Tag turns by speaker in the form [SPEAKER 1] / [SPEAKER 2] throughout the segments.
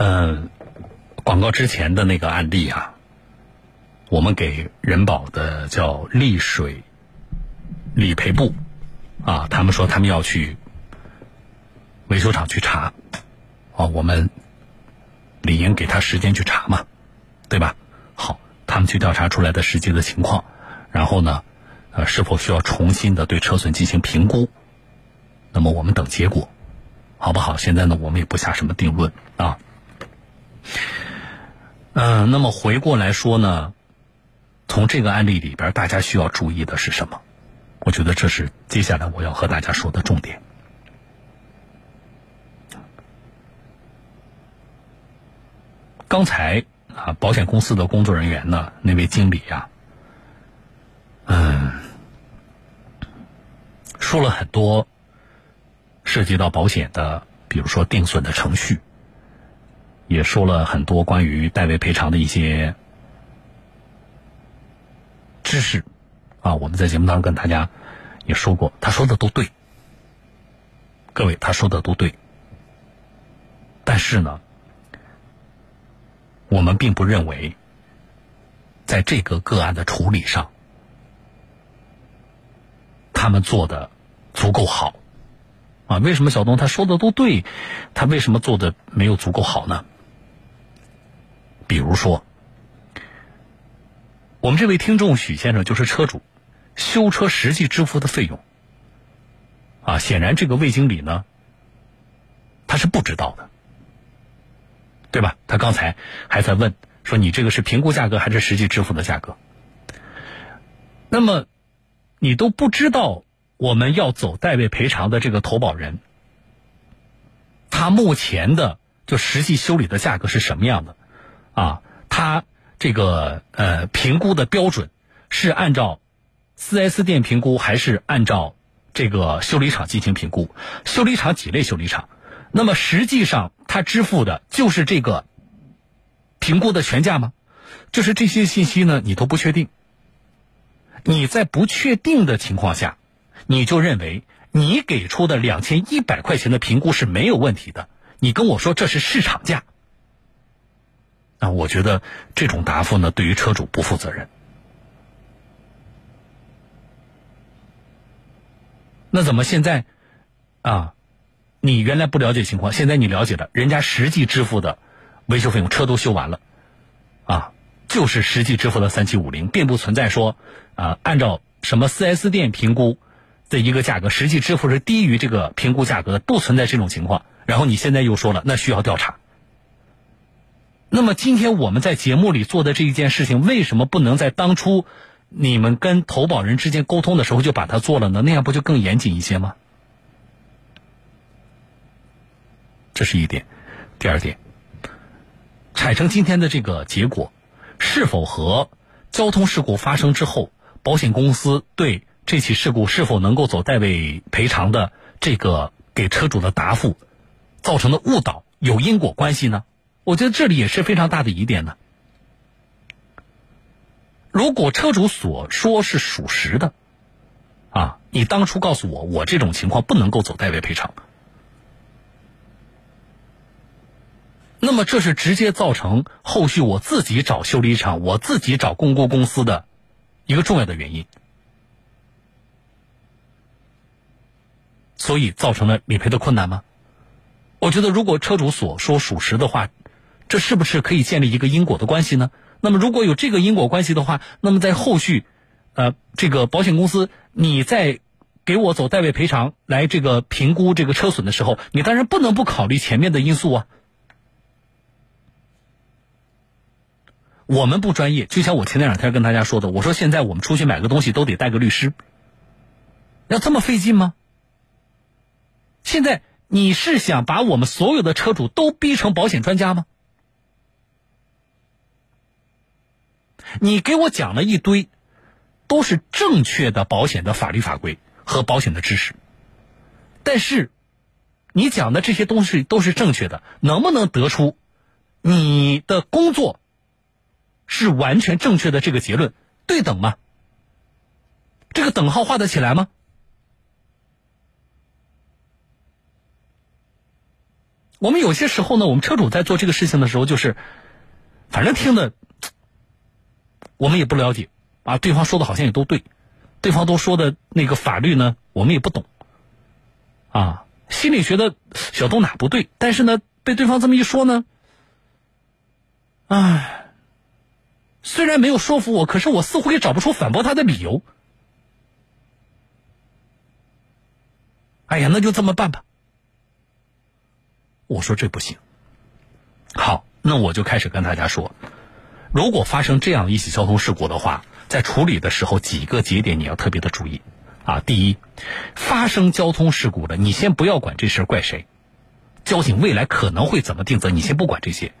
[SPEAKER 1] 嗯，广告之前的那个案例啊，我们给人保的叫丽水理赔部啊，他们说他们要去维修厂去查，啊，我们理应给他时间去查嘛，对吧？好，他们去调查出来的实际的情况，然后呢，呃，是否需要重新的对车损进行评估？那么我们等结果，好不好？现在呢，我们也不下什么定论啊。嗯，那么回过来说呢，从这个案例里边，大家需要注意的是什么？我觉得这是接下来我要和大家说的重点。刚才啊，保险公司的工作人员呢，那位经理呀，嗯，说了很多涉及到保险的，比如说定损的程序。也说了很多关于代位赔偿的一些知识，啊，我们在节目当中跟大家也说过，他说的都对，各位他说的都对，但是呢，我们并不认为在这个个案的处理上，他们做的足够好，啊，为什么小东他说的都对，他为什么做的没有足够好呢？比如说，我们这位听众许先生就是车主，修车实际支付的费用，啊，显然这个魏经理呢，他是不知道的，对吧？他刚才还在问说你这个是评估价格还是实际支付的价格？那么你都不知道我们要走代位赔偿的这个投保人，他目前的就实际修理的价格是什么样的？啊，他这个呃评估的标准是按照四 S 店评估，还是按照这个修理厂进行评估？修理厂几类修理厂？那么实际上他支付的就是这个评估的全价吗？就是这些信息呢，你都不确定。你在不确定的情况下，你就认为你给出的两千一百块钱的评估是没有问题的，你跟我说这是市场价。那我觉得这种答复呢，对于车主不负责任。那怎么现在啊？你原来不了解情况，现在你了解了，人家实际支付的维修费用，车都修完了，啊，就是实际支付的三七五零，并不存在说啊，按照什么四 S 店评估的一个价格，实际支付是低于这个评估价格的，不存在这种情况。然后你现在又说了，那需要调查。那么今天我们在节目里做的这一件事情，为什么不能在当初你们跟投保人之间沟通的时候就把它做了呢？那样不就更严谨一些吗？这是一点。第二点，产生今天的这个结果，是否和交通事故发生之后，保险公司对这起事故是否能够走代位赔偿的这个给车主的答复造成的误导有因果关系呢？我觉得这里也是非常大的疑点呢。如果车主所说是属实的，啊，你当初告诉我，我这种情况不能够走代位赔偿，那么这是直接造成后续我自己找修理厂、我自己找公估公司的一个重要的原因，所以造成了理赔的困难吗？我觉得，如果车主所说属实的话。这是不是可以建立一个因果的关系呢？那么如果有这个因果关系的话，那么在后续，呃，这个保险公司你在给我走代位赔偿来这个评估这个车损的时候，你当然不能不考虑前面的因素啊。我们不专业，就像我前两天跟大家说的，我说现在我们出去买个东西都得带个律师，要这么费劲吗？现在你是想把我们所有的车主都逼成保险专家吗？你给我讲了一堆，都是正确的保险的法律法规和保险的知识，但是，你讲的这些东西都是正确的，能不能得出你的工作是完全正确的这个结论对等吗？这个等号画得起来吗？我们有些时候呢，我们车主在做这个事情的时候，就是反正听的我们也不了解啊，对方说的好像也都对，对方都说的那个法律呢，我们也不懂啊，心里觉得小东哪不对，但是呢，被对方这么一说呢，唉，虽然没有说服我，可是我似乎也找不出反驳他的理由。哎呀，那就这么办吧。我说这不行。好，那我就开始跟大家说，如果发生这样一起交通事故的话，在处理的时候几个节点你要特别的注意啊。第一，发生交通事故了，你先不要管这事儿怪谁，交警未来可能会怎么定责，你先不管这些，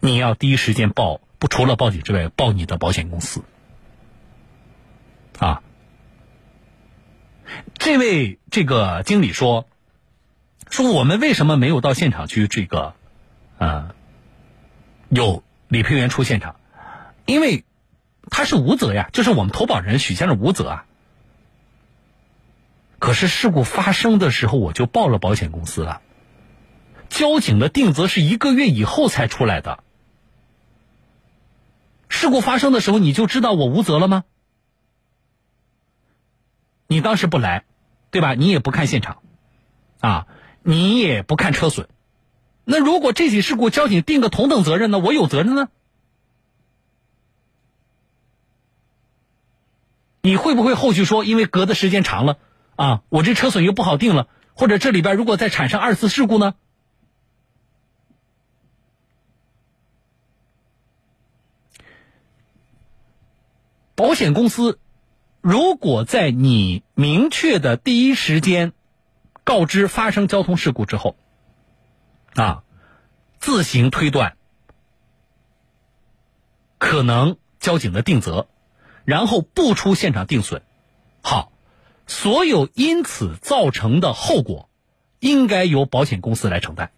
[SPEAKER 1] 你要第一时间报，不除了报警之外，报你的保险公司啊。这位这个经理说：“说我们为什么没有到现场去？这个，啊，有理赔员出现场，因为他是无责呀，就是我们投保人许先生无责啊。可是事故发生的时候，我就报了保险公司了。交警的定责是一个月以后才出来的。事故发生的时候，你就知道我无责了吗？”你当时不来，对吧？你也不看现场，啊，你也不看车损。那如果这起事故交警定个同等责任呢？我有责任呢？你会不会后续说，因为隔的时间长了，啊，我这车损又不好定了，或者这里边如果再产生二次事故呢？保险公司。如果在你明确的第一时间告知发生交通事故之后，啊，自行推断可能交警的定责，然后不出现场定损，好，所有因此造成的后果，应该由保险公司来承担。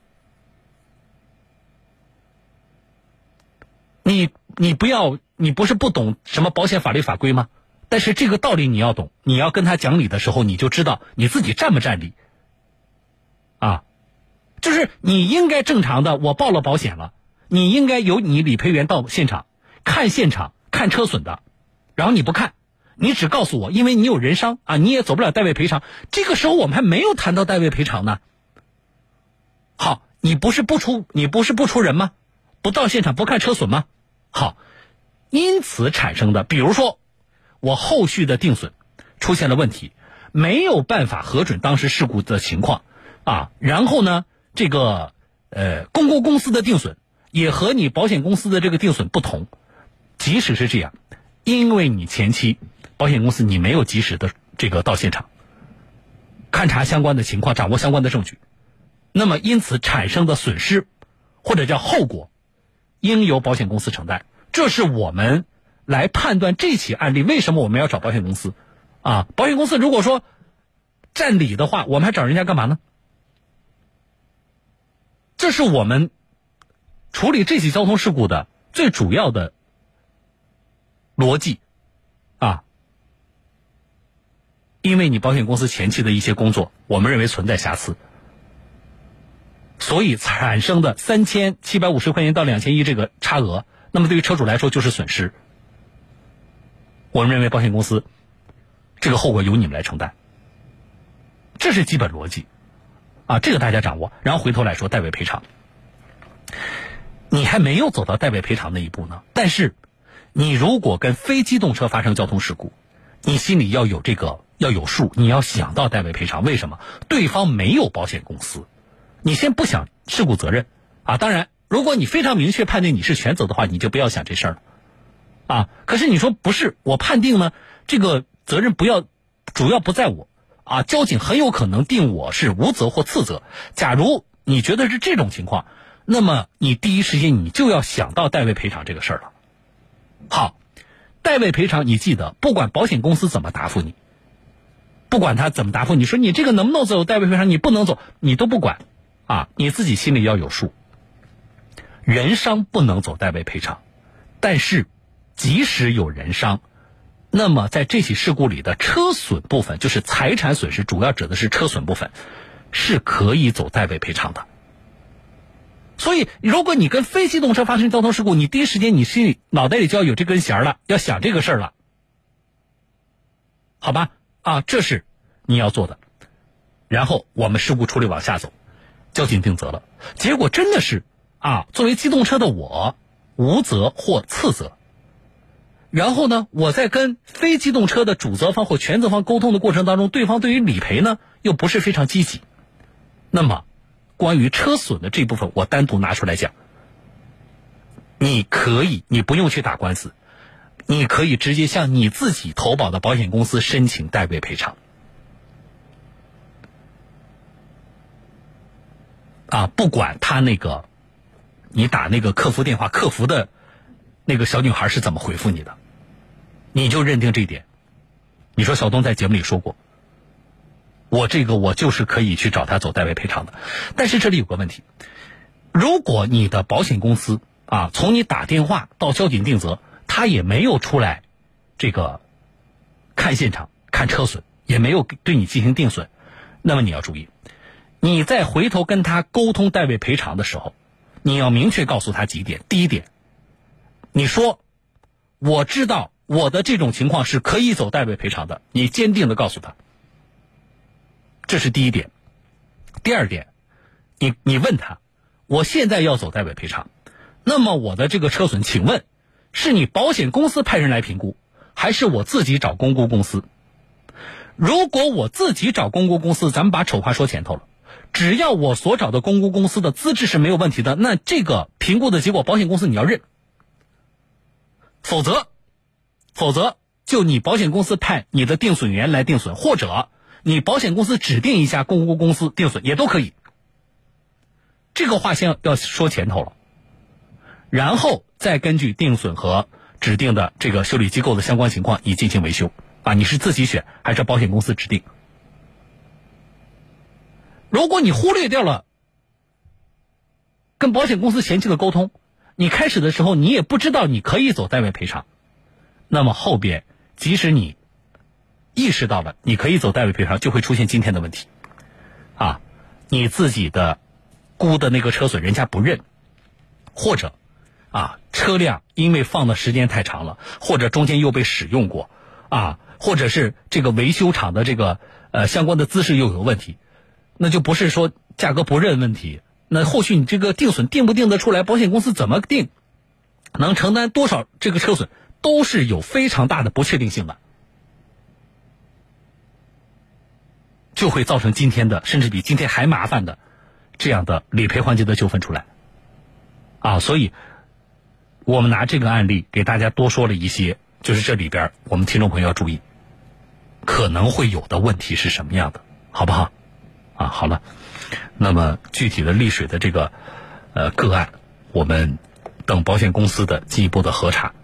[SPEAKER 1] 你你不要，你不是不懂什么保险法律法规吗？但是这个道理你要懂，你要跟他讲理的时候，你就知道你自己占不占理。就是你应该正常的，我报了保险了，你应该由你理赔员到现场看现场看车损的，然后你不看，你只告诉我，因为你有人伤啊，你也走不了代位赔偿。这个时候我们还没有谈到代位赔偿呢。好，你不是不出，你不是不出人吗？不到现场不看车损吗？好，因此产生的，比如说。我后续的定损出现了问题，没有办法核准当时事故的情况啊。然后呢，这个呃公共公司的定损也和你保险公司的这个定损不同。即使是这样，因为你前期保险公司你没有及时的这个到现场勘察相关的情况，掌握相关的证据，那么因此产生的损失或者叫后果，应由保险公司承担。这是我们。来判断这起案例，为什么我们要找保险公司？啊，保险公司如果说占理的话，我们还找人家干嘛呢？这是我们处理这起交通事故的最主要的逻辑啊。因为你保险公司前期的一些工作，我们认为存在瑕疵，所以产生的三千七百五十块钱到两千一这个差额，那么对于车主来说就是损失。我们认为保险公司这个后果由你们来承担，这是基本逻辑啊，这个大家掌握。然后回头来说代位赔偿，你还没有走到代位赔偿那一步呢。但是，你如果跟非机动车发生交通事故，你心里要有这个要有数，你要想到代位赔偿。为什么？对方没有保险公司，你先不想事故责任啊。当然，如果你非常明确判定你是全责的话，你就不要想这事儿了。啊！可是你说不是，我判定呢，这个责任不要，主要不在我，啊，交警很有可能定我是无责或次责。假如你觉得是这种情况，那么你第一时间你就要想到代位赔偿这个事儿了。好，代位赔偿，你记得，不管保险公司怎么答复你，不管他怎么答复你说你这个能不能走代位赔偿，你不能走，你都不管，啊，你自己心里要有数。人伤不能走代位赔偿，但是。即使有人伤，那么在这起事故里的车损部分，就是财产损失，主要指的是车损部分，是可以走代位赔偿的。所以，如果你跟非机动车发生交通事故，你第一时间你心里脑袋里就要有这根弦了，要想这个事儿了，好吧？啊，这是你要做的。然后我们事故处理往下走，交警定责了。结果真的是啊，作为机动车的我无责或次责。然后呢，我在跟非机动车的主责方或全责方沟通的过程当中，对方对于理赔呢又不是非常积极。那么。关于车损的这部分，我单独拿出来讲。你可以，你不用去打官司，你可以直接向你自己投保的保险公司申请代位赔偿。啊，不管他那个，你打那个客服电话，客服的那个小女孩是怎么回复你的，你就认定这一点。你说小东在节目里说过。我这个我就是可以去找他走代位赔偿的，但是这里有个问题，如果你的保险公司啊，从你打电话到交警定责，他也没有出来，这个看现场看车损，也没有对你进行定损，那么你要注意，你再回头跟他沟通代位赔偿的时候，你要明确告诉他几点。第一点，你说我知道我的这种情况是可以走代位赔偿的，你坚定的告诉他。这是第一点，第二点，你你问他，我现在要走代位赔偿，那么我的这个车损，请问是你保险公司派人来评估，还是我自己找公估公司？如果我自己找公估公司，咱们把丑话说前头了，只要我所找的公估公司的资质是没有问题的，那这个评估的结果，保险公司你要认，否则，否则就你保险公司派你的定损员来定损，或者。你保险公司指定一家公估公司定损也都可以，这个话先要说前头了，然后再根据定损和指定的这个修理机构的相关情况，你进行维修啊，你是自己选还是保险公司指定？如果你忽略掉了跟保险公司前期的沟通，你开始的时候你也不知道你可以走代位赔偿，那么后边即使你。意识到了，你可以走代位赔偿，就会出现今天的问题，啊，你自己的估的那个车损人家不认，或者啊车辆因为放的时间太长了，或者中间又被使用过，啊，或者是这个维修厂的这个呃相关的姿势又有问题，那就不是说价格不认问题，那后续你这个定损定不定得出来，保险公司怎么定，能承担多少这个车损，都是有非常大的不确定性的。就会造成今天的，甚至比今天还麻烦的这样的理赔环节的纠纷出来，啊，所以我们拿这个案例给大家多说了一些，就是这里边我们听众朋友要注意，可能会有的问题是什么样的，好不好？啊，好了，那么具体的丽水的这个呃个案，我们等保险公司的进一步的核查，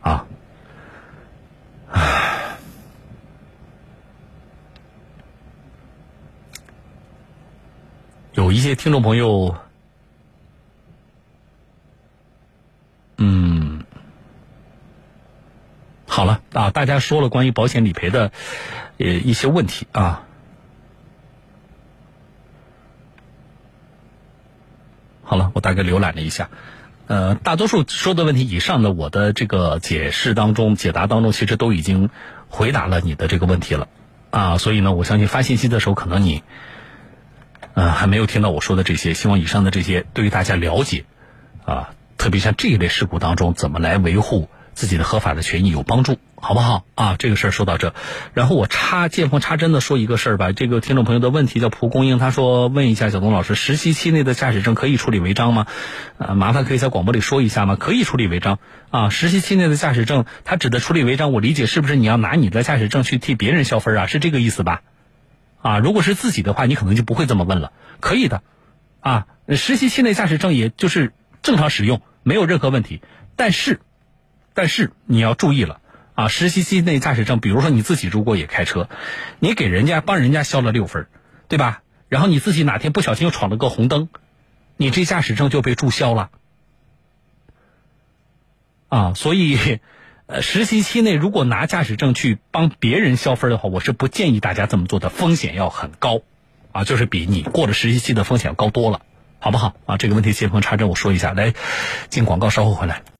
[SPEAKER 1] 啊，唉。有一些听众朋友，嗯，好了啊，大家说了关于保险理赔的呃一些问题啊，好了，我大概浏览了一下，呃，大多数说的问题以上的，我的这个解释当中、解答当中，其实都已经回答了你的这个问题了啊，所以呢，我相信发信息的时候，可能你。呃，还没有听到我说的这些，希望以上的这些对于大家了解，啊，特别像这一类事故当中，怎么来维护自己的合法的权益有帮助，好不好？啊，这个事儿说到这，然后我插见缝插针的说一个事儿吧。这个听众朋友的问题叫蒲公英，他说问一下小东老师，实习期内的驾驶证可以处理违章吗？呃，麻烦可以在广播里说一下吗？可以处理违章啊，实习期内的驾驶证，他指的处理违章，我理解是不是你要拿你的驾驶证去替别人消分啊？是这个意思吧？啊，如果是自己的话，你可能就不会这么问了。可以的，啊，实习期内驾驶证也就是正常使用，没有任何问题。但是，但是你要注意了，啊，实习期内驾驶证，比如说你自己如果也开车，你给人家帮人家消了六分，对吧？然后你自己哪天不小心又闯了个红灯，你这驾驶证就被注销了。啊，所以。呃，实习期内如果拿驾驶证去帮别人消分的话，我是不建议大家这么做的，风险要很高，啊，就是比你过了实习期的风险高多了，好不好啊？这个问题，谢鹏查证，我说一下。来，进广告，稍后回来。